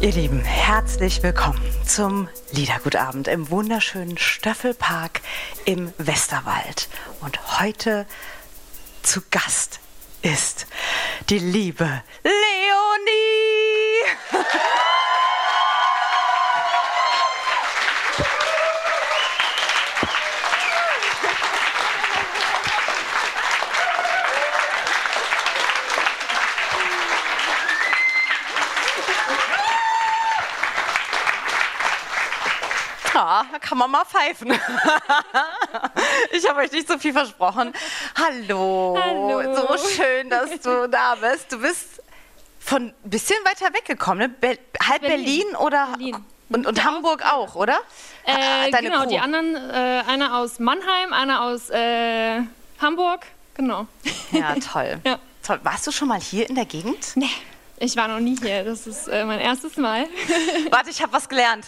Ihr Lieben, herzlich willkommen zum Liedergutabend im wunderschönen Stöffelpark im Westerwald. Und heute zu Gast ist die liebe Leonie. Ja, da kann man mal pfeifen. ich habe euch nicht so viel versprochen. Hallo. Hallo. So schön, dass du da bist. Du bist von ein bisschen weiter weggekommen, ne? Be halb Berlin, Berlin. oder Berlin. und, und Hamburg auch, oder? Äh, Deine genau, Crew. die anderen, äh, einer aus Mannheim, einer aus äh, Hamburg. Genau. Ja, toll. Ja. toll. Warst du schon mal hier in der Gegend? Nee, ich war noch nie hier. Das ist äh, mein erstes Mal. Warte, ich habe was gelernt.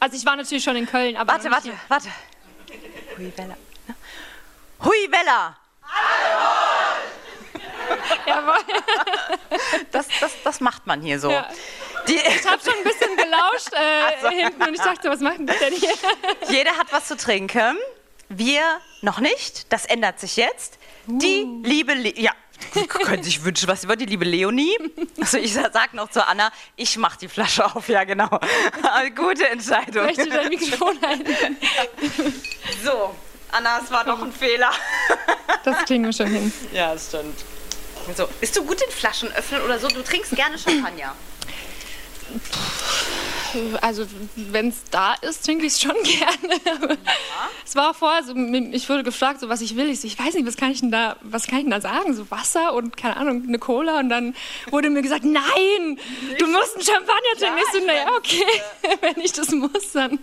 Also ich war natürlich schon in Köln, aber Warte, warte, nicht warte. Hui ne? Hui Wella. Hier. Jawohl. Das, das, das macht man hier so. Ja. Die, Ich habe schon ein bisschen gelauscht äh, hinten und ich dachte, was machen die denn hier? Jeder hat was zu trinken. Wir noch nicht. Das ändert sich jetzt. Die liebe, Le ja, Sie können sich wünschen, was wollen, die liebe Leonie. Also ich sag noch zu Anna, ich mach die Flasche auf, ja genau. Gute Entscheidung. Möchte dein Mikrofon halten? So, Anna, es war doch ein Fehler. Das kriegen wir schon hin. Ja, das stimmt. So, bist du gut in Flaschen öffnen oder so? Du trinkst gerne Champagner. Also, wenn es da ist, trinke ich es schon gerne. Es war auch vorher so, ich wurde gefragt, so, was ich will. Ich, so, ich weiß nicht, was kann ich denn da, was kann ich denn da sagen? So Wasser und keine Ahnung, eine Cola. Und dann wurde mir gesagt, nein, du musst einen Champagner trinken. Ich so, naja, okay, wenn ich das muss, dann.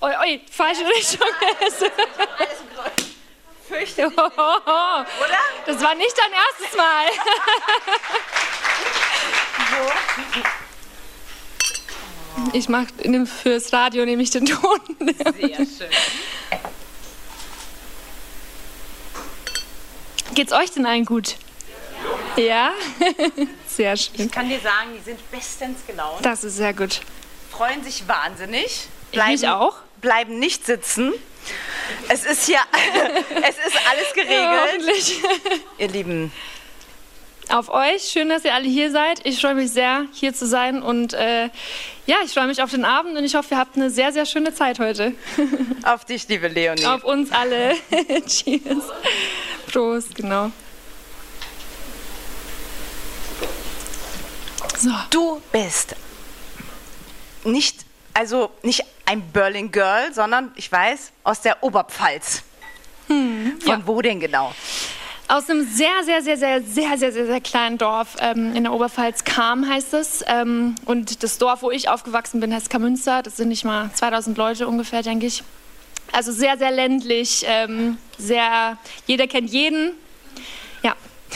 Oi, oi, falsche Richtung. Fürchterlich. Oder? Das war nicht dein erstes Mal. Ich mach nehm fürs Radio nehme ich den Ton. Sehr schön. Geht's euch denn allen gut? Ja? Sehr schön. Ich kann dir sagen, die sind bestens gelaunt, Das ist sehr gut. freuen sich wahnsinnig. mich auch. Bleiben nicht sitzen. Es ist hier, es ist alles Ja, geregelt. hoffentlich. Ihr Lieben, Auf euch. Schön, dass ihr alle hier seid. Ich freue mich sehr, hier zu sein. Und äh, ja, ich freue mich auf den Abend und ich hoffe, ihr habt eine sehr, sehr schöne Zeit heute. auf dich, liebe Leonie. Auf uns alle. Cheers. Prost, genau. So. Du bist nicht, also nicht ein Berlin Girl, sondern ich weiß, aus der Oberpfalz. Von Hm, ja. wo denn genau? Aus einem sehr, sehr, sehr, sehr, sehr, sehr, sehr, sehr kleinen Dorf ähm, in der Oberpfalz Kam heißt es. Ähm, und das Dorf, wo ich aufgewachsen bin, heißt Kamünster. Das sind nicht mal 2000 Leute ungefähr, denke ich. Also sehr, sehr ländlich, ähm, sehr, jeder kennt jeden. Ja.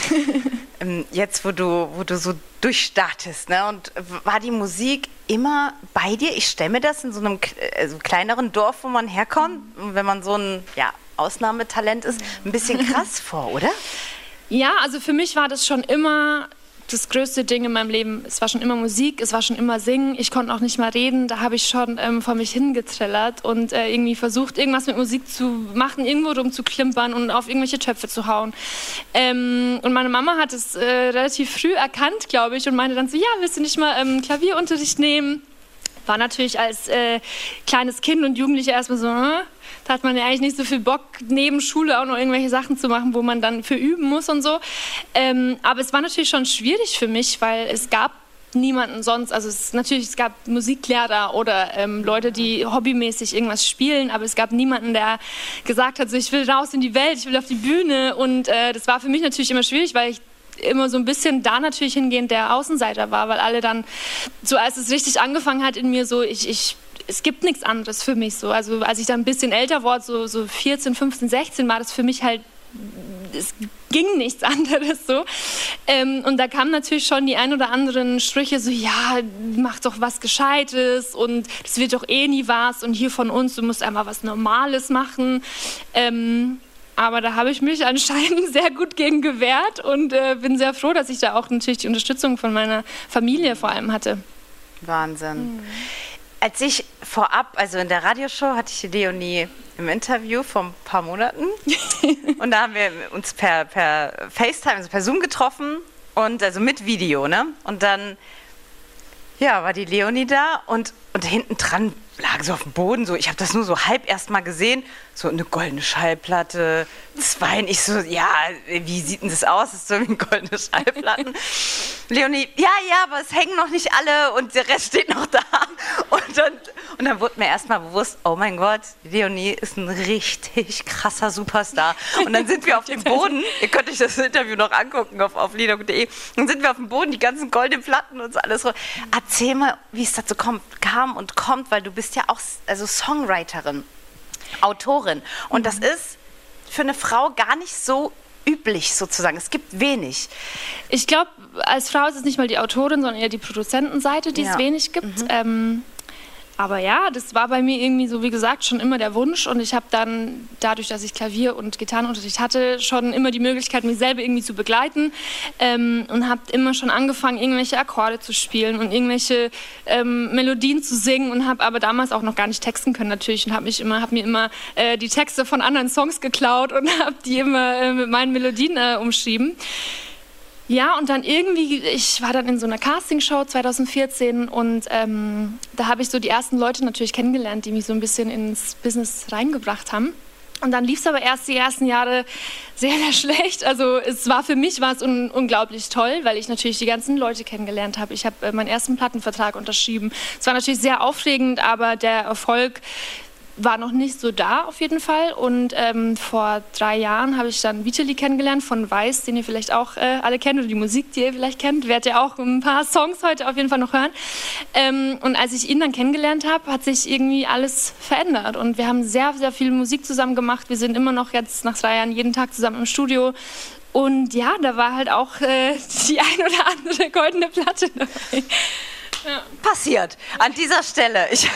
Ähm, Jetzt, wo du, wo du so durchstartest, ne? Und war die Musik immer bei dir? Ich stelle mir das in so einem also kleineren Dorf, wo man herkommt, wenn man so ein ja, Ausnahmetalent ist, ein bisschen krass vor, oder? Ja, also für mich war das schon immer das größte Ding in meinem Leben. Es war schon immer Musik, es war schon immer Singen. Ich konnte auch nicht mal reden. Da habe ich schon ähm, vor mich hingetrillert und äh, irgendwie versucht, irgendwas mit Musik zu machen, irgendwo rumzuklimpern und auf irgendwelche Töpfe zu hauen. Ähm, und meine Mama hat es äh, relativ früh erkannt, glaube ich, und meinte dann so, ja, willst du nicht mal ähm, Klavierunterricht nehmen? War natürlich als äh, kleines Kind und Jugendlicher erstmal so, äh, da hat man ja eigentlich nicht so viel Bock, neben Schule auch noch irgendwelche Sachen zu machen, wo man dann für üben muss und so. Ähm, aber es war natürlich schon schwierig für mich, weil es gab niemanden sonst. Also es natürlich, es gab Musiklehrer oder ähm, Leute, die hobbymäßig irgendwas spielen, aber es gab niemanden, der gesagt hat, so ich will raus in die Welt, ich will auf die Bühne. Und äh, das war für mich natürlich immer schwierig, weil ich immer so ein bisschen da natürlich hingehend der Außenseiter war, weil alle dann, so als es richtig angefangen hat in mir, so ich, ich es gibt nichts anderes für mich so. Also als ich dann ein bisschen älter wurde, so, so 14, 15, 16, war das für mich halt es ging nichts anderes so. Ähm, und da kamen natürlich schon die ein oder anderen Sprüche so, ja, mach doch was Gescheites und das wird doch eh nie was und hier von uns, du musst einfach was Normales machen. Ähm, aber da habe ich mich anscheinend sehr gut gegen gewehrt und äh, bin sehr froh, dass ich da auch natürlich die Unterstützung von meiner Familie vor allem hatte. Wahnsinn. Mhm. Als ich vorab, also in der Radioshow, hatte ich die Leonie im Interview vor ein paar Monaten. und da haben wir uns per, per FaceTime, also per Zoom getroffen und also mit Video, ne? Und dann, ja, war die Leonie da und, und hinten dran lag so auf dem Boden, so, ich habe das nur so halb erst mal gesehen, so eine goldene Schallplatte, zwei, ich so, ja, wie sieht denn das aus? Das ist so wie goldene Schallplatten. Leonie, ja, ja, aber es hängen noch nicht alle und der Rest steht noch da. Und dann, und dann wurde mir erst mal bewusst, oh mein Gott, Leonie ist ein richtig krasser Superstar. Und dann sind wir auf dem Boden, ihr könnt euch das Interview noch angucken auf, auf lieder.de, dann sind wir auf dem Boden, die ganzen goldenen Platten und so alles. Erzähl mal, wie es dazu kommt, kam und kommt, weil du bist ja auch also Songwriterin, Autorin. Und das ist für eine Frau gar nicht so üblich sozusagen. Es gibt wenig. Ich glaube, als Frau ist es nicht mal die Autorin, sondern eher die Produzentenseite, die ja. es wenig gibt. Mhm. Ähm, aber ja, das war bei mir irgendwie so, wie gesagt, schon immer der Wunsch. Und ich habe dann, dadurch, dass ich Klavier- und Gitarrenunterricht hatte, schon immer die Möglichkeit, mich selber irgendwie zu begleiten. Ähm, und habe immer schon angefangen, irgendwelche Akkorde zu spielen und irgendwelche ähm, Melodien zu singen. Und habe aber damals auch noch gar nicht texten können, natürlich. Und habe hab mir immer äh, die Texte von anderen Songs geklaut und habe die immer äh, mit meinen Melodien äh, umschrieben. Ja, und dann irgendwie, ich war dann in so einer Castingshow 2014 und ähm, da habe ich so die ersten Leute natürlich kennengelernt, die mich so ein bisschen ins Business reingebracht haben. Und dann lief es aber erst die ersten Jahre sehr, sehr schlecht. Also es war für mich war es un unglaublich toll, weil ich natürlich die ganzen Leute kennengelernt habe. Ich habe äh, meinen ersten Plattenvertrag unterschrieben. Es war natürlich sehr aufregend, aber der Erfolg war noch nicht so da auf jeden Fall. Und ähm, vor drei Jahren habe ich dann Vitali kennengelernt von Weiß, den ihr vielleicht auch äh, alle kennt oder die Musik, die ihr vielleicht kennt. Werdet ihr auch ein paar Songs heute auf jeden Fall noch hören. Ähm, und als ich ihn dann kennengelernt habe, hat sich irgendwie alles verändert. Und wir haben sehr, sehr viel Musik zusammen gemacht. Wir sind immer noch jetzt nach drei Jahren jeden Tag zusammen im Studio. Und ja, da war halt auch äh, die ein oder andere goldene Platte dabei. Ja. Passiert. An dieser Stelle, ich,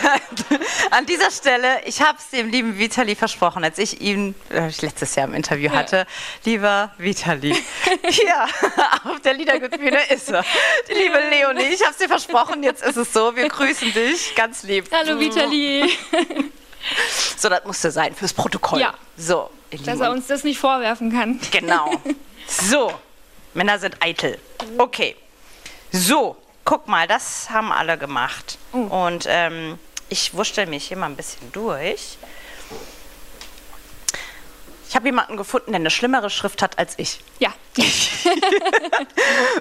an dieser Stelle, ich habe es dem lieben Vitali versprochen, als ich ihn äh, letztes Jahr im Interview ja. hatte. Lieber Vitali, hier auf der Liedergutbühne ist er. Die liebe Leonie, ich habe es dir versprochen, jetzt ist es so. Wir grüßen dich ganz lieb. Hallo Vitali. So, das musste sein fürs Protokoll. Ja. So, Dass er uns das nicht vorwerfen kann. Genau. So, Männer sind eitel. Okay. So, guck mal, das haben alle gemacht. Oh. Und ähm, ich wurschtel mich hier mal ein bisschen durch. Ich habe jemanden gefunden, der eine schlimmere Schrift hat als ich. Ja.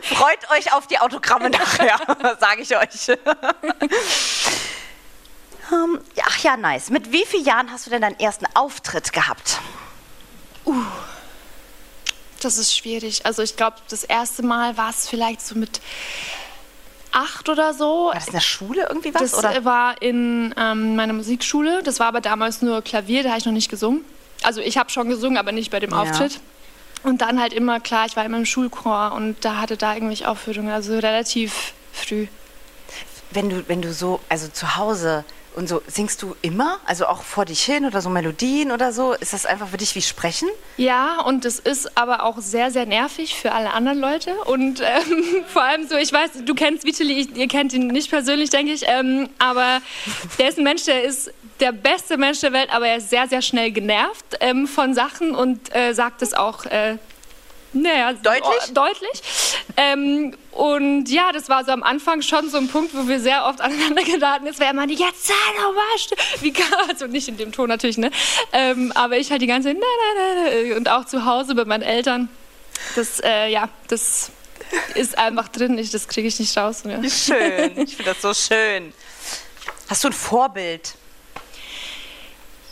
Freut euch auf die Autogramme nachher, sage ich euch. um, ähm, ach ja, nice. Mit wie vielen Jahren hast du denn deinen ersten Auftritt gehabt? Uh, das ist schwierig. Also ich glaube, das erste Mal war es vielleicht so mit acht oder so. War das in der Schule irgendwie was? Das oder? war in ähm, meiner Musikschule. Das war aber damals nur Klavier, da habe ich noch nicht gesungen. Also ich habe schon gesungen, aber nicht bei dem ja. Auftritt. Und dann halt immer, klar, ich war immer im Schulchor und da hatte da irgendwelche Aufführungen, also relativ früh. Wenn du, wenn du so, also zu Hause und so, singst du immer? Also auch vor dich hin oder so Melodien oder so? Ist das einfach für dich wie Sprechen? Ja, und es ist aber auch sehr, sehr nervig für alle anderen Leute. Und ähm, vor allem so, ich weiß, du kennst Vitali, ihr kennt ihn nicht persönlich, denke ich, ähm, aber der ist ein Mensch, der ist der beste Mensch der Welt, aber er ist sehr, sehr schnell genervt ähm, von Sachen und äh, sagt es auch äh, naja, deutlich. Oh, deutlich. Ähm, und ja, das war so am Anfang schon so ein Punkt, wo wir sehr oft aneinander geraten ist, wer immer die jetzt sei doch mal wie kann also nicht in dem Ton natürlich, ne? Ähm, aber ich halt die ganze Zeit, na, na, na, und auch zu Hause bei meinen Eltern. Das, äh, ja, das ist einfach drin, ich, das kriege ich nicht raus. Ja. Schön, ich finde das so schön. Hast du ein Vorbild?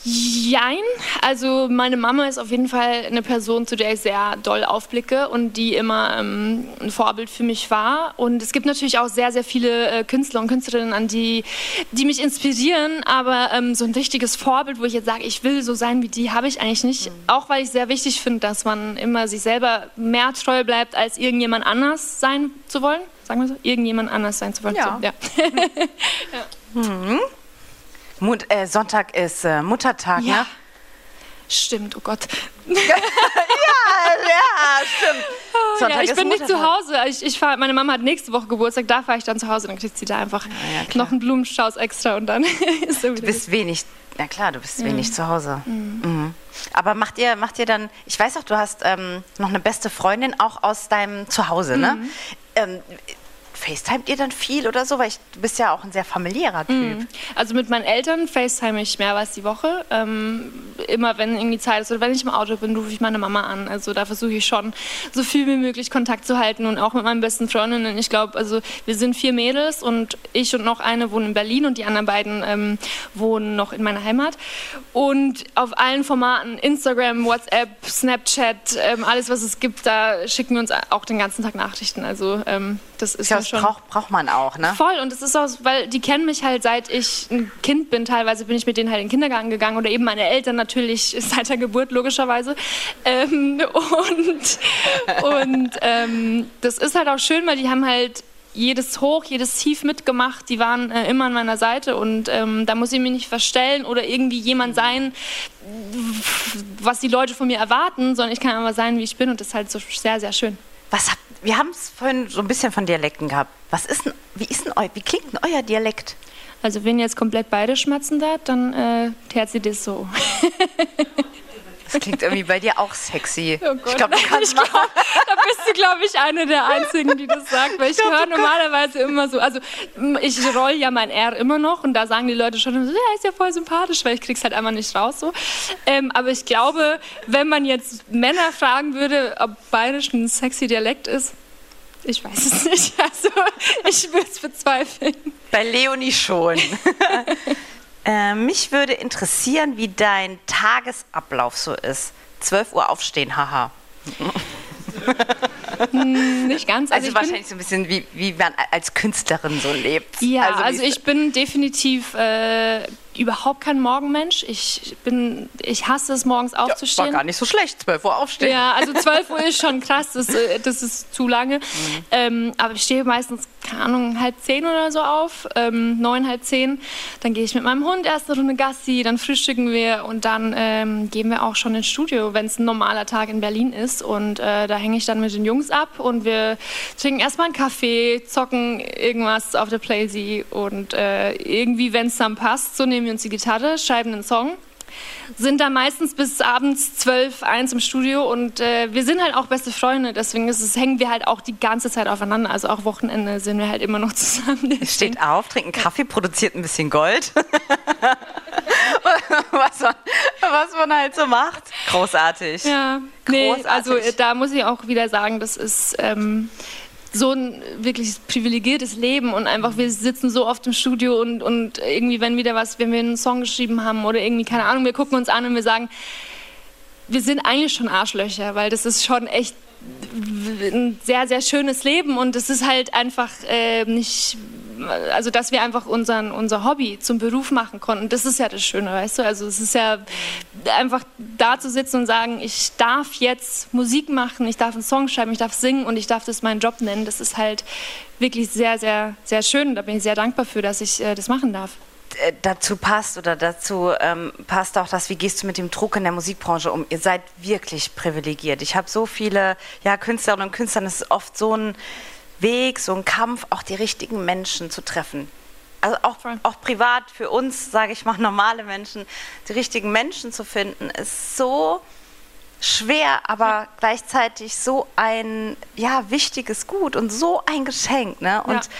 Jein. Also meine Mama ist auf jeden Fall eine Person, zu der ich sehr doll aufblicke und die immer ähm, ein Vorbild für mich war. Und es gibt natürlich auch sehr, sehr viele äh, Künstler und Künstlerinnen, an die, die mich inspirieren. Aber ähm, so ein richtiges Vorbild, wo ich jetzt sage, ich will so sein wie die, habe ich eigentlich nicht. Mhm. Auch weil ich sehr wichtig finde, dass man immer sich selber mehr treu bleibt, als irgendjemand anders sein zu wollen. Sagen wir so, irgendjemand anders sein zu wollen. Ja. So, ja. ja. Mhm. Mut, äh, Sonntag ist äh, Muttertag, ja. ne? Stimmt, oh Gott. ja, ja, stimmt. Sonntag ja, ich bin nicht zu Hause. Ich, ich fahr, meine Mama hat nächste Woche Geburtstag, da fahre ich dann zu Hause. Dann kriegt sie da einfach ja, noch einen Blumenstrauß extra und dann ist Du bist wenig, na klar, du bist wenig zu Hause. Mhm. Mhm. Aber macht ihr, macht ihr dann, ich weiß auch, du hast ähm, noch eine beste Freundin auch aus deinem Zuhause, ne? Mhm. Ähm, FaceTimet ihr dann viel oder so? Weil ich, du bist ja auch ein sehr familiärer Typ. Mhm. Also mit meinen Eltern FaceTime ich mehrmals die Woche. Ähm, immer wenn irgendwie Zeit ist oder wenn ich im Auto bin, rufe ich meine Mama an. Also da versuche ich schon so viel wie möglich Kontakt zu halten und auch mit meinen besten Freundinnen. Ich glaube, also wir sind vier Mädels und ich und noch eine wohnen in Berlin und die anderen beiden ähm, wohnen noch in meiner Heimat. Und auf allen Formaten, Instagram, WhatsApp, Snapchat, ähm, alles was es gibt, da schicken wir uns auch den ganzen Tag Nachrichten. Also ähm, das ist ja schon. Braucht, braucht man auch, ne? Voll. Und es ist auch, weil die kennen mich halt seit ich ein Kind bin. Teilweise bin ich mit denen halt in den Kindergarten gegangen oder eben meine Eltern natürlich seit der Geburt, logischerweise. Ähm, und und ähm, das ist halt auch schön, weil die haben halt jedes Hoch, jedes Tief mitgemacht. Die waren äh, immer an meiner Seite und ähm, da muss ich mich nicht verstellen oder irgendwie jemand sein, was die Leute von mir erwarten, sondern ich kann einfach sein, wie ich bin und das ist halt so sehr, sehr schön. Was habt wir haben es vorhin so ein bisschen von Dialekten gehabt. Was ist denn, wie, ist denn, wie klingt denn euer Dialekt? Also wenn ihr jetzt komplett beide schmatzen da, dann äh, tät sie das so. Das klingt irgendwie bei dir auch sexy. Oh ich glaube, du kannst glaub, Da bist du, glaube ich, eine der Einzigen, die das sagt, weil ich, ich höre normalerweise immer so, also ich roll ja mein R immer noch und da sagen die Leute schon, ja, ist ja voll sympathisch, weil ich krieg's halt einfach nicht raus so. Ähm, aber ich glaube, wenn man jetzt Männer fragen würde, ob bayerisch ein sexy Dialekt ist, ich weiß es nicht. Also ich würde es bezweifeln. Bei Leonie schon. Äh, mich würde interessieren, wie dein Tagesablauf so ist. 12 Uhr aufstehen, haha. Hm, nicht ganz. Also, also wahrscheinlich so ein bisschen, wie, wie man als Künstlerin so lebt. Ja, also, also ich bin definitiv äh, überhaupt kein Morgenmensch. Ich bin, ich hasse es, morgens aufzustehen. Ja, war gar nicht so schlecht, 12 Uhr aufstehen. Ja, also 12 Uhr ist schon krass, das, äh, das ist zu lange. Mhm. Ähm, aber ich stehe meistens, keine Ahnung, halb zehn oder so auf, ähm, neun, halb zehn. Dann gehe ich mit meinem Hund erst eine Runde Gassi, dann frühstücken wir und dann ähm, gehen wir auch schon ins Studio, wenn es ein normaler Tag in Berlin ist. Und äh, da hänge ich dann mit den Jungs ab und wir trinken erstmal einen Kaffee, zocken irgendwas auf der Playsee und äh, irgendwie, wenn es dann passt, so nehmen nehmen wir uns die Gitarre, schreiben einen Song, sind da meistens bis abends zwölf, eins im Studio und äh, wir sind halt auch beste Freunde, deswegen es, hängen wir halt auch die ganze Zeit aufeinander. Also auch Wochenende sind wir halt immer noch zusammen. Steht auf, trinkt einen Kaffee, produziert ein bisschen Gold. was, man, was man halt so macht. Großartig. Ja, Großartig. nee, also da muss ich auch wieder sagen, das ist. Ähm, so ein wirklich privilegiertes Leben und einfach wir sitzen so oft im Studio und, und irgendwie, wenn wieder was, wenn wir einen Song geschrieben haben oder irgendwie, keine Ahnung, wir gucken uns an und wir sagen, wir sind eigentlich schon Arschlöcher, weil das ist schon echt ein sehr, sehr schönes Leben und es ist halt einfach äh, nicht also dass wir einfach unseren, unser Hobby zum Beruf machen konnten. Das ist ja das Schöne, weißt du? Also es ist ja einfach da zu sitzen und sagen, ich darf jetzt Musik machen, ich darf einen Song schreiben, ich darf singen und ich darf das meinen Job nennen. Das ist halt wirklich sehr, sehr, sehr schön. Da bin ich sehr dankbar für, dass ich äh, das machen darf dazu passt oder dazu ähm, passt auch das, wie gehst du mit dem Druck in der Musikbranche um? Ihr seid wirklich privilegiert. Ich habe so viele ja, Künstlerinnen und Künstler, es ist oft so ein Weg, so ein Kampf, auch die richtigen Menschen zu treffen. Also auch, auch privat für uns, sage ich mal, normale Menschen, die richtigen Menschen zu finden, ist so schwer, aber ja. gleichzeitig so ein ja, wichtiges Gut und so ein Geschenk. Ne? Und ja.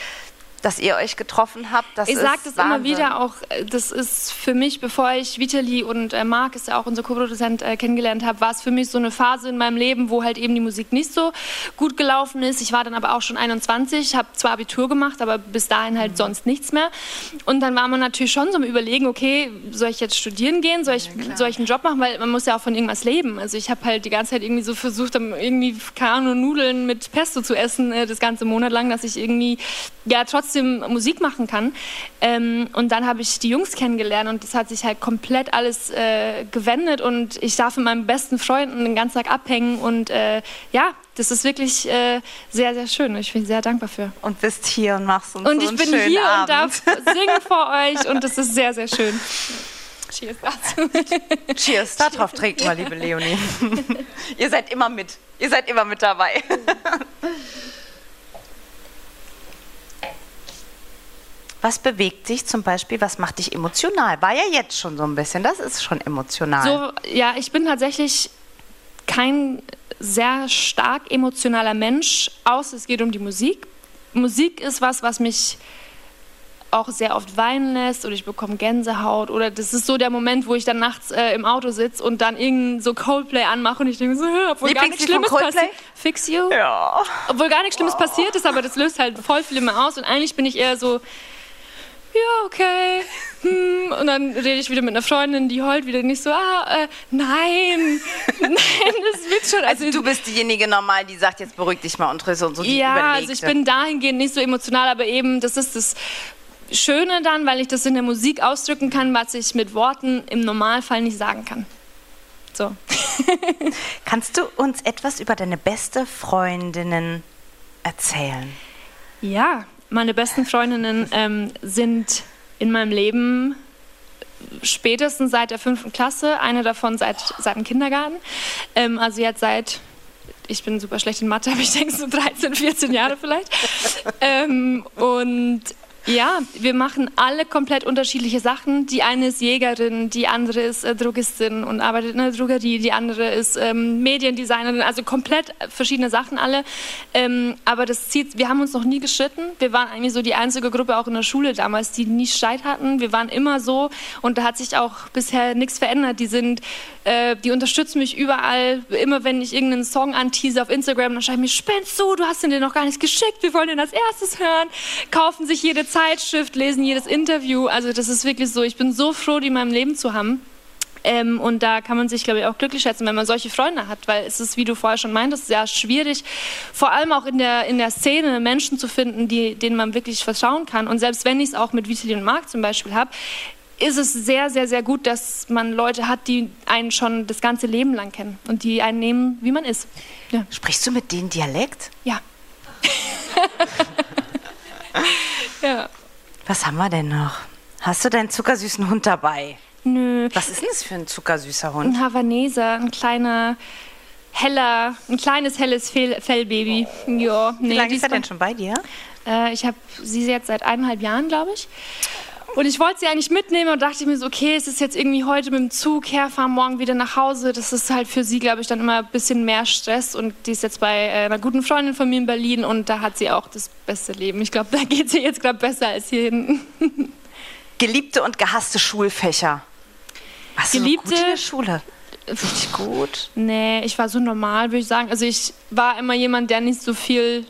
Dass ihr euch getroffen habt. Das ich sage das immer Wahnsinn. wieder auch, äh, das ist für mich, bevor ich Vitali und äh, Marc, ist ja auch unser Co-Produzent, äh, kennengelernt habe, war es für mich so eine Phase in meinem Leben, wo halt eben die Musik nicht so gut gelaufen ist. Ich war dann aber auch schon 21, habe zwar Abitur gemacht, aber bis dahin halt sonst nichts mehr. Und dann war man natürlich schon so am Überlegen, okay, soll ich jetzt studieren gehen, soll ich, soll ich einen Job machen, weil man muss ja auch von irgendwas leben. Also ich habe halt die ganze Zeit irgendwie so versucht, irgendwie, keine Ahnung, Nudeln mit Pesto zu essen, äh, das ganze Monat lang, dass ich irgendwie ja trotzdem Musik machen kann. Ähm, und dann habe ich die Jungs kennengelernt und das hat sich halt komplett alles äh, gewendet und ich darf mit meinen besten Freunden den ganzen Tag abhängen und äh, ja, das ist wirklich äh, sehr, sehr schön. Ich bin sehr dankbar für. Und bist hier und machst uns Und so ich bin hier Abend. und darf singen vor euch und das ist sehr, sehr schön. Cheers dazu. Cheers, darauf trinken wir, liebe Leonie. Ihr seid immer mit. Ihr seid immer mit dabei. Was bewegt dich zum Beispiel? Was macht dich emotional? War ja jetzt schon so ein bisschen. Das ist schon emotional. So, ja, ich bin tatsächlich kein sehr stark emotionaler Mensch, außer es geht um die Musik. Musik ist was, was mich auch sehr oft weinen lässt oder ich bekomme Gänsehaut oder das ist so der Moment, wo ich dann nachts äh, im Auto sitze und dann irgend so Coldplay anmache und ich denke so, obwohl gar nichts Schlimmes passiert. Fix You. ja. Obwohl gar nichts Schlimmes passiert ist, aber das löst halt voll viel immer aus und eigentlich bin ich eher so, ja, okay. Hm. Und dann rede ich wieder mit einer Freundin, die heult wieder nicht so, ah, äh, nein, nein, das wird schon. Also du bist diejenige normal, die sagt, jetzt beruhig dich mal und so und so die ja, Überlegte. also ich bin dahingehend nicht so emotional, aber eben, das ist das Schöne dann, weil ich das in der Musik ausdrücken kann, was ich mit Worten im Normalfall nicht sagen kann. So. Kannst du uns etwas über deine beste Freundinnen erzählen? Ja, meine besten Freundinnen ähm, sind in meinem Leben spätestens seit der fünften Klasse, eine davon seit, seit dem Kindergarten. Ähm, also jetzt seit, ich bin super schlecht in Mathe, aber ich denke so 13, 14 Jahre vielleicht. ähm, und ja, wir machen alle komplett unterschiedliche Sachen. Die eine ist Jägerin, die andere ist äh, Drogistin und arbeitet in der Drogerie, die andere ist ähm, Mediendesignerin, also komplett verschiedene Sachen alle. Ähm, aber das zieht, wir haben uns noch nie geschritten. Wir waren eigentlich so die einzige Gruppe auch in der Schule damals, die nie Streit hatten. Wir waren immer so und da hat sich auch bisher nichts verändert. Die sind, äh, die unterstützen mich überall. Immer wenn ich irgendeinen Song antease auf Instagram, dann schreiben mir, spinnst du, du hast den dir noch gar nicht geschickt, wir wollen den als erstes hören. Kaufen sich jede Zeitschrift, lesen jedes Interview. Also das ist wirklich so, ich bin so froh, die in meinem Leben zu haben. Ähm, und da kann man sich, glaube ich, auch glücklich schätzen, wenn man solche Freunde hat, weil es ist, wie du vorher schon meintest, sehr schwierig, vor allem auch in der, in der Szene Menschen zu finden, die, denen man wirklich vertrauen kann. Und selbst wenn ich es auch mit Vitali und Marc zum Beispiel habe, ist es sehr, sehr, sehr gut, dass man Leute hat, die einen schon das ganze Leben lang kennen und die einen nehmen, wie man ist. Ja. Sprichst du mit denen Dialekt? Ja. ja. Was haben wir denn noch? Hast du deinen zuckersüßen Hund dabei? Nö. Was ist denn das für ein zuckersüßer Hund? Ein Havaneser, ein kleiner, heller, ein kleines helles Fell Fellbaby. Ja, nee, Wie lange ist er denn schon bei dir? Äh, ich habe sie jetzt seit eineinhalb Jahren, glaube ich. Und ich wollte sie eigentlich mitnehmen und dachte mir so, okay, es ist jetzt irgendwie heute mit dem Zug herfahren, morgen wieder nach Hause. Das ist halt für sie, glaube ich, dann immer ein bisschen mehr Stress. Und die ist jetzt bei äh, einer guten Freundin von mir in Berlin und da hat sie auch das beste Leben. Ich glaube, da geht sie jetzt gerade besser als hier hinten. Geliebte und gehasste Schulfächer. Warst Geliebte- du gut in der Schule? Richtig gut. Nee, ich war so normal, würde ich sagen. Also ich war immer jemand, der nicht so viel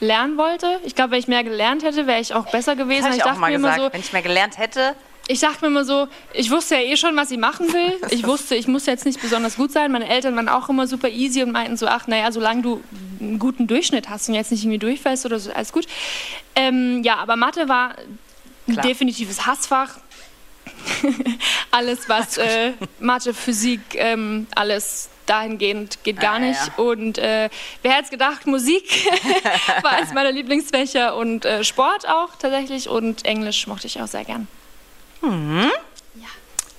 lernen wollte. Ich glaube, wenn ich mehr gelernt hätte, wäre ich auch besser gewesen. Das habe ich auch mal gesagt. immer so, Wenn ich mehr gelernt hätte, ich dachte mir immer so, ich wusste ja eh schon, was ich machen will. Ich wusste, ich muss jetzt nicht besonders gut sein. Meine Eltern waren auch immer super easy und meinten so, ach naja, solange du einen guten Durchschnitt hast und jetzt nicht irgendwie durchfällst oder so, alles gut. Ähm, ja, aber Mathe war ein Klar. definitives Hassfach. alles, was äh, Mathe, Physik, ähm, alles dahingehend geht gar Ah, nicht. ja. Und äh, wer hätte es gedacht, Musik war eines meiner Lieblingsfächer und äh, Sport auch tatsächlich und Englisch mochte ich auch sehr gern.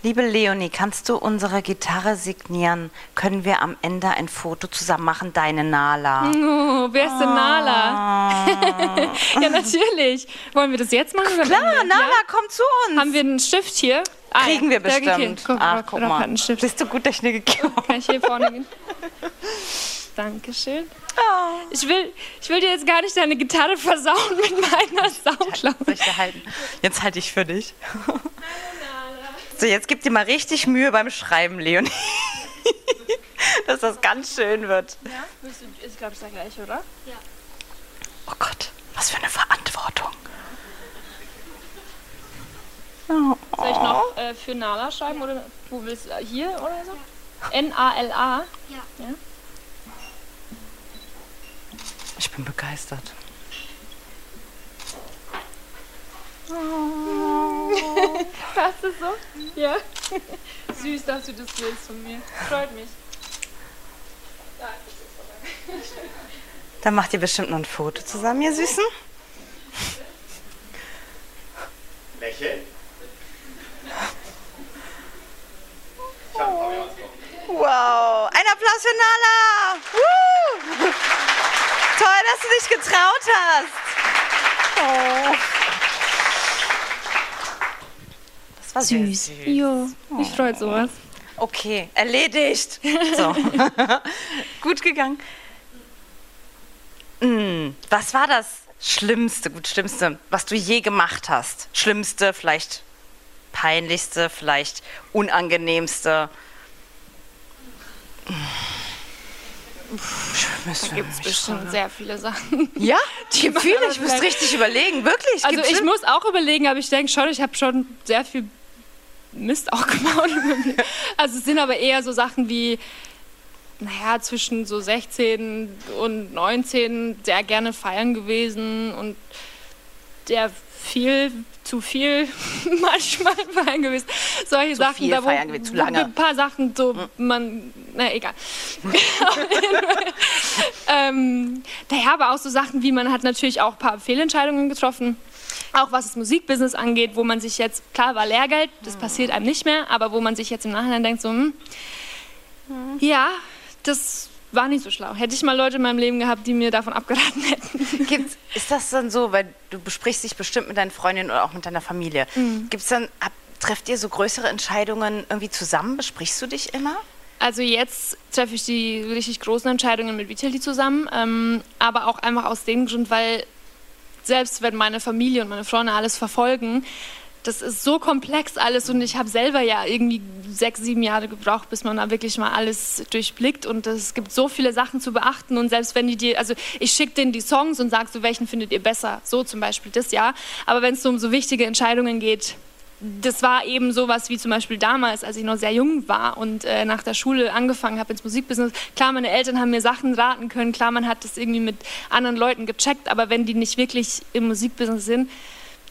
Liebe Leonie, kannst du unsere Gitarre signieren? Können wir am Ende ein Foto zusammen machen? Deine Nala. Oh, wer ist denn Nala? Ah. ja, natürlich. Wollen wir das jetzt machen? Klar? Nala, Ja? komm zu uns. Haben wir einen Stift hier? Ah, Kriegen wir bestimmt. Guck, Ach, Rob- guck Rob mal. einen Stift. Bist du gut technik gekommen? Kann ich hier vorne gehen? Dankeschön. Ich, will, ich will dir jetzt gar nicht deine Gitarre versauen mit meiner Sauklaue. Soll ich da halten? Jetzt halte ich für dich. So, jetzt gib dir mal richtig Mühe beim Schreiben, Leonie. Dass das ganz schön wird. Ja, ich glaube, es ist gleich, oder? Oh Gott, was für eine Verantwortung. Soll ich noch äh, für Nala schreiben oder wo willst du? Hier oder so? N-A-L-A? Ja. Ich bin begeistert. Passt es so? Ja. Süß, dass du das willst von mir. Freut mich. Dann macht ihr bestimmt noch ein Foto zusammen, ihr Süßen. Lächeln. Wow, ein Applaus für Nala. Woo! Toll, dass du dich getraut hast. Das süß. süß. Jo, mich freut sowas. Okay, erledigt. So. gut gegangen. Hm, was war das Schlimmste, gut Schlimmste, was du je gemacht hast? Schlimmste, vielleicht peinlichste, vielleicht unangenehmste? Da gibt es bestimmt sehr viele Sachen. Ja? Die Viele? Ich muss richtig überlegen, wirklich. Also ich muss auch überlegen, aber ich denke schon, ich habe schon sehr viel Mist auch gebaut. Also es sind aber eher so Sachen wie, naja, zwischen so 16 und 19 sehr gerne feiern gewesen und sehr viel, zu viel manchmal feiern gewesen. Solche Sachen. viel da, wo, feiern gewesen, zu lange. Ein paar Sachen, so man, na egal. ähm, naja, aber auch so Sachen wie, man hat natürlich auch ein paar Fehlentscheidungen getroffen. Auch was das Musikbusiness angeht, wo man sich jetzt, klar war Lehrgeld, das passiert einem nicht mehr, aber wo man sich jetzt im Nachhinein denkt, so, hm, ja, das war nicht so schlau. Hätte ich mal Leute in meinem Leben gehabt, die mir davon abgeraten hätten. Gibt's, ist das dann so, weil du besprichst dich bestimmt mit deinen Freundinnen oder auch mit deiner Familie. Mhm. Gibt es dann, hab, trefft ihr so größere Entscheidungen irgendwie zusammen? Besprichst du dich immer? Also jetzt treffe ich die richtig großen Entscheidungen mit Vitali zusammen, ähm, aber auch einfach aus dem Grund, weil selbst wenn meine Familie und meine Freunde alles verfolgen, das ist so komplex alles und ich habe selber ja irgendwie sechs, sieben Jahre gebraucht, bis man da wirklich mal alles durchblickt und es gibt so viele Sachen zu beachten und selbst wenn die dir, also ich schicke denen die Songs und sage so, welchen findet ihr besser, so zum Beispiel das ja, aber wenn es so um so wichtige Entscheidungen geht, das war eben sowas wie zum Beispiel damals, als ich noch sehr jung war und äh, nach der Schule angefangen habe ins Musikbusiness. Klar, meine Eltern haben mir Sachen raten können, klar, man hat das irgendwie mit anderen Leuten gecheckt, aber wenn die nicht wirklich im Musikbusiness sind,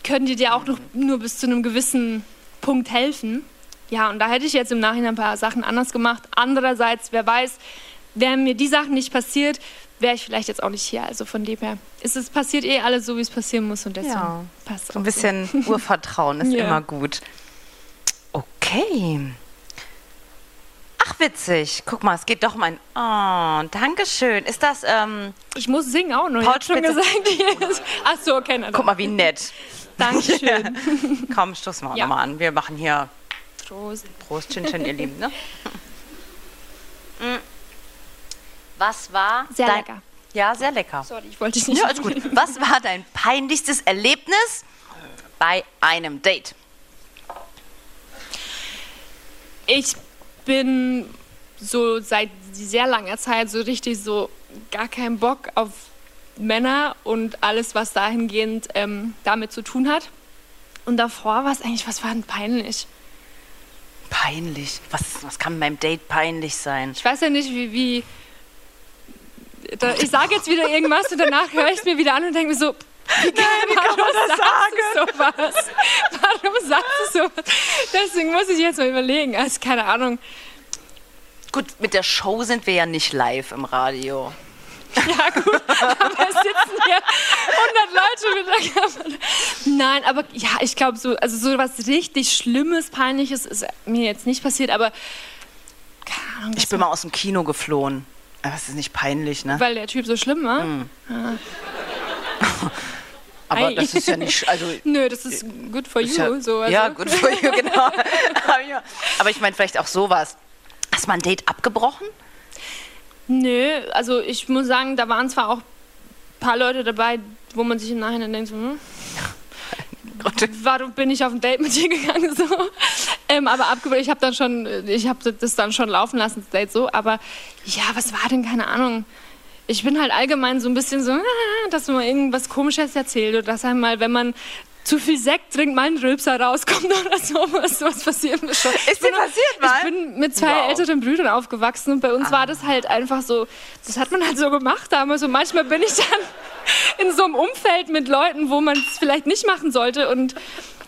können die dir auch noch, nur bis zu einem gewissen Punkt helfen. Ja, und da hätte ich jetzt im Nachhinein ein paar Sachen anders gemacht. Andererseits, wer weiß, wären mir die Sachen nicht passiert, wäre ich vielleicht jetzt auch nicht hier. Also von dem her ist es passiert eh alles so, wie es passieren muss und deswegen Ja, passt So ein bisschen Urvertrauen ist Ja. immer gut. Okay. Ach, witzig. Guck mal, es geht doch um ein. Oh, Dankeschön. Ist das, ähm, Ich muss singen auch noch. Ich Paul schon gesagt. Ach so, okay. Guck mal, wie nett. Dankeschön. Komm, stoßen wir auch Ja. nochmal an. Wir machen hier Prost. Prost, Chin Chin, ihr Lieben. Ne? Was war Sehr dein... lecker. Ja, sehr lecker. Sorry, ich wollte dich nicht. Ja, alles gut. Was war dein peinlichstes Erlebnis bei einem Date? Ich bin so seit sehr langer Zeit so richtig so gar keinen Bock auf Männer und alles, was dahingehend ähm, damit zu tun hat. Und davor war es eigentlich, was war denn peinlich? Peinlich. Was, was kann beim Date peinlich sein? Ich weiß ja nicht, wie. wie da, ich sage jetzt wieder irgendwas und danach höre ich es mir wieder an und denke mir so. Wie kann, warum sagst du sowas? Warum sagst du sowas? Deswegen muss ich jetzt mal überlegen. Also, keine Ahnung. Gut, mit der Show sind wir ja nicht live im Radio. Ja, gut, aber es sitzen hier 100 Leute mit der Kamera. Nein, aber ja, ich glaube, so, also so was richtig Schlimmes, Peinliches ist mir jetzt nicht passiert, aber. Keine Ahnung, Ich was bin mal aus dem Kino geflohen. Aber es ist nicht peinlich, ne? weil der Typ so schlimm war. Aber Ei. das ist ja nicht. Also, Nö, das ist good for you. ja, so, also. ja, gut für you, genau. Aber ja. Aber ich meine, vielleicht auch sowas. Hast du mal ein Date abgebrochen? Nö, also ich muss sagen, da waren zwar auch ein paar Leute dabei, wo man sich im Nachhinein denkt, so, hm, warum bin ich auf ein Date mit dir gegangen so ähm, aber abgewöhnt ich habe dann schon ich habe das dann schon laufen lassen das Date so aber ja was war denn keine Ahnung ich bin halt allgemein so ein bisschen so ah, dass man irgendwas komisches erzählt oder dass einmal wenn man zu viel Sekt trinkt, mal ein Rülpser rauskommt oder so. Was, was passiert mir schon. Ist dir passiert mal? Ich bin mit zwei Wow. älteren Brüdern aufgewachsen und bei uns war das halt einfach so, das hat man halt so gemacht damals und manchmal bin ich dann in so einem Umfeld mit Leuten, wo man es vielleicht nicht machen sollte und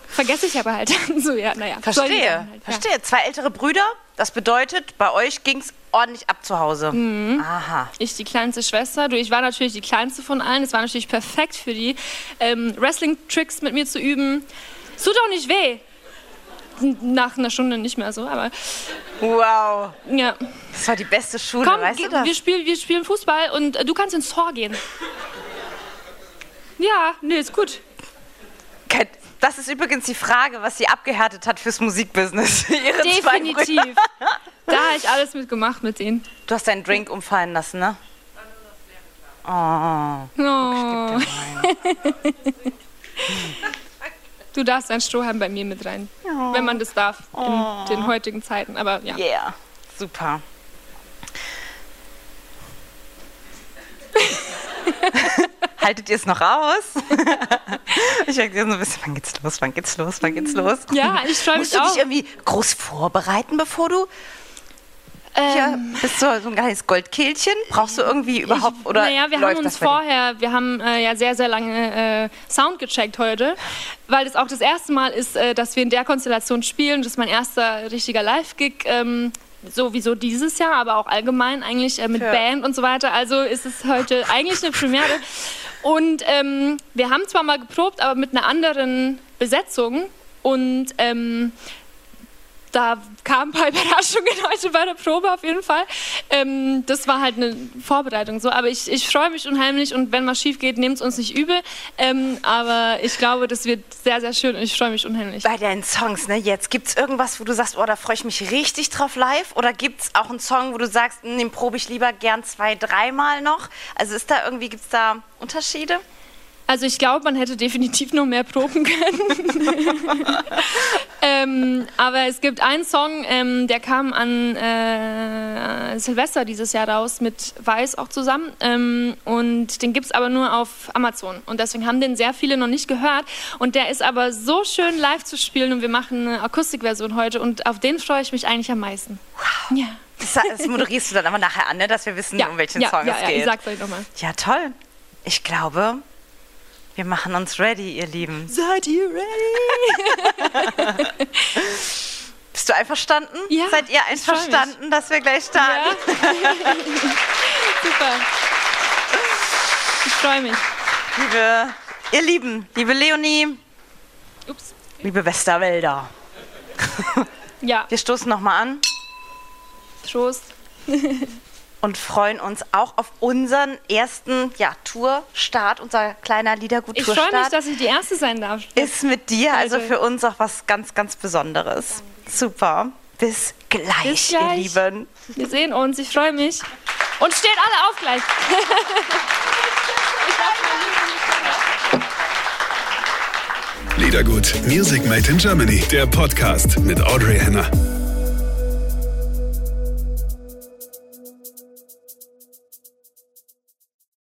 vergesse ich aber halt so, ja, naja. Verstehe, halt, ja. verstehe. Zwei ältere Brüder, das bedeutet, bei euch ging es ordentlich ab zu Hause. Mhm. Aha. Ich die kleinste Schwester. Du, ich war natürlich die kleinste von allen. Es war natürlich perfekt für die, ähm, Wrestling-Tricks mit mir zu üben. Es tut auch nicht weh. Nach einer Stunde nicht mehr so, aber Wow. ja. Das war die beste Schule, Komm, weißt du das? wir, spielen, wir spielen Fußball und äh, du kannst ins Tor gehen. Ja, nee, ist gut. Das ist übrigens die Frage, was sie abgehärtet hat fürs Musikbusiness. Ihre. Definitiv. Da habe ich alles mitgemacht mit denen. Du hast deinen Drink umfallen lassen, ne? Oh. Oh. Du darfst ein Strohhalm bei mir mit rein, wenn man das darf in den heutigen Zeiten. Aber ja. Yeah. Super. Haltet ihr es noch aus? ich denke so ein bisschen, wann geht's los, wann geht's los, wann geht's los? Ja, ich freue Musst mich du auch. dich irgendwie groß vorbereiten, bevor du hier Ähm, bist? Du so ein kleines Goldkehlchen? Brauchst du irgendwie überhaupt ich, oder naja, wir läuft haben uns vorher, wir haben äh, ja sehr, sehr lange äh, Sound gecheckt heute, weil das auch das erste Mal ist, äh, dass wir in der Konstellation spielen. Das ist mein erster richtiger Live-Gig. Ähm, Sowieso dieses Jahr, aber auch allgemein eigentlich äh, mit Für- Band und so weiter. Also ist es heute eigentlich eine Premiere. Und ähm, wir haben zwar mal geprobt, aber mit einer anderen Besetzung. Und ähm, da kamen ein paar Überraschungen heute bei der Probe auf jeden Fall. Ähm, das war halt eine Vorbereitung so. Aber ich, ich freue mich unheimlich und wenn was schief geht, nehmt es uns nicht übel. Ähm, aber ich glaube, das wird sehr, sehr schön und ich freue mich unheimlich. Bei deinen Songs, ne? Jetzt gibt's irgendwas, wo du sagst, oh, da freue ich mich richtig drauf live? Oder gibt's auch einen Song, wo du sagst, hm, den probe ich lieber gern zwei, dreimal noch? Also ist da irgendwie, gibt's da Unterschiede? Also ich glaube, man hätte definitiv noch mehr proben können. ähm, aber es gibt einen Song, ähm, der kam an äh, Silvester dieses Jahr raus mit Weiß auch zusammen. Ähm, und den gibt es aber nur auf Amazon. Und deswegen haben den sehr viele noch nicht gehört. Und der ist aber so schön live zu spielen. Und wir machen eine Akustikversion heute. Und auf den freue ich mich eigentlich am meisten. Ja. Das, das moderierst du dann aber nachher an, ne? dass wir wissen, Ja, um welchen ja, Song ja, es ja, geht. ich sag's euch nochmal. Ja, toll. Ich glaube, wir machen uns ready, ihr Lieben. Seid ihr ready? Bist du einverstanden? Ja, Seid ihr einverstanden, dass wir gleich starten? Super. Ich freue mich. Liebe, ihr Lieben, liebe Leonie, Ups. liebe Westerwälder, Ja, wir stoßen nochmal an Prost. und freuen uns auch auf unseren ersten ja, Tourstart, unser kleiner Ich freue mich, Liedergut-Tourstart. dass ich die Erste sein darf. Ist mit dir also Also- für uns auch was ganz, ganz Besonderes. Super. Bis gleich, Bis ihr gleich. Lieben. Wir sehen uns, ich freue mich. Und steht alle auf gleich. Liedergut Music Made in Germany, der Podcast mit Audrey Henner.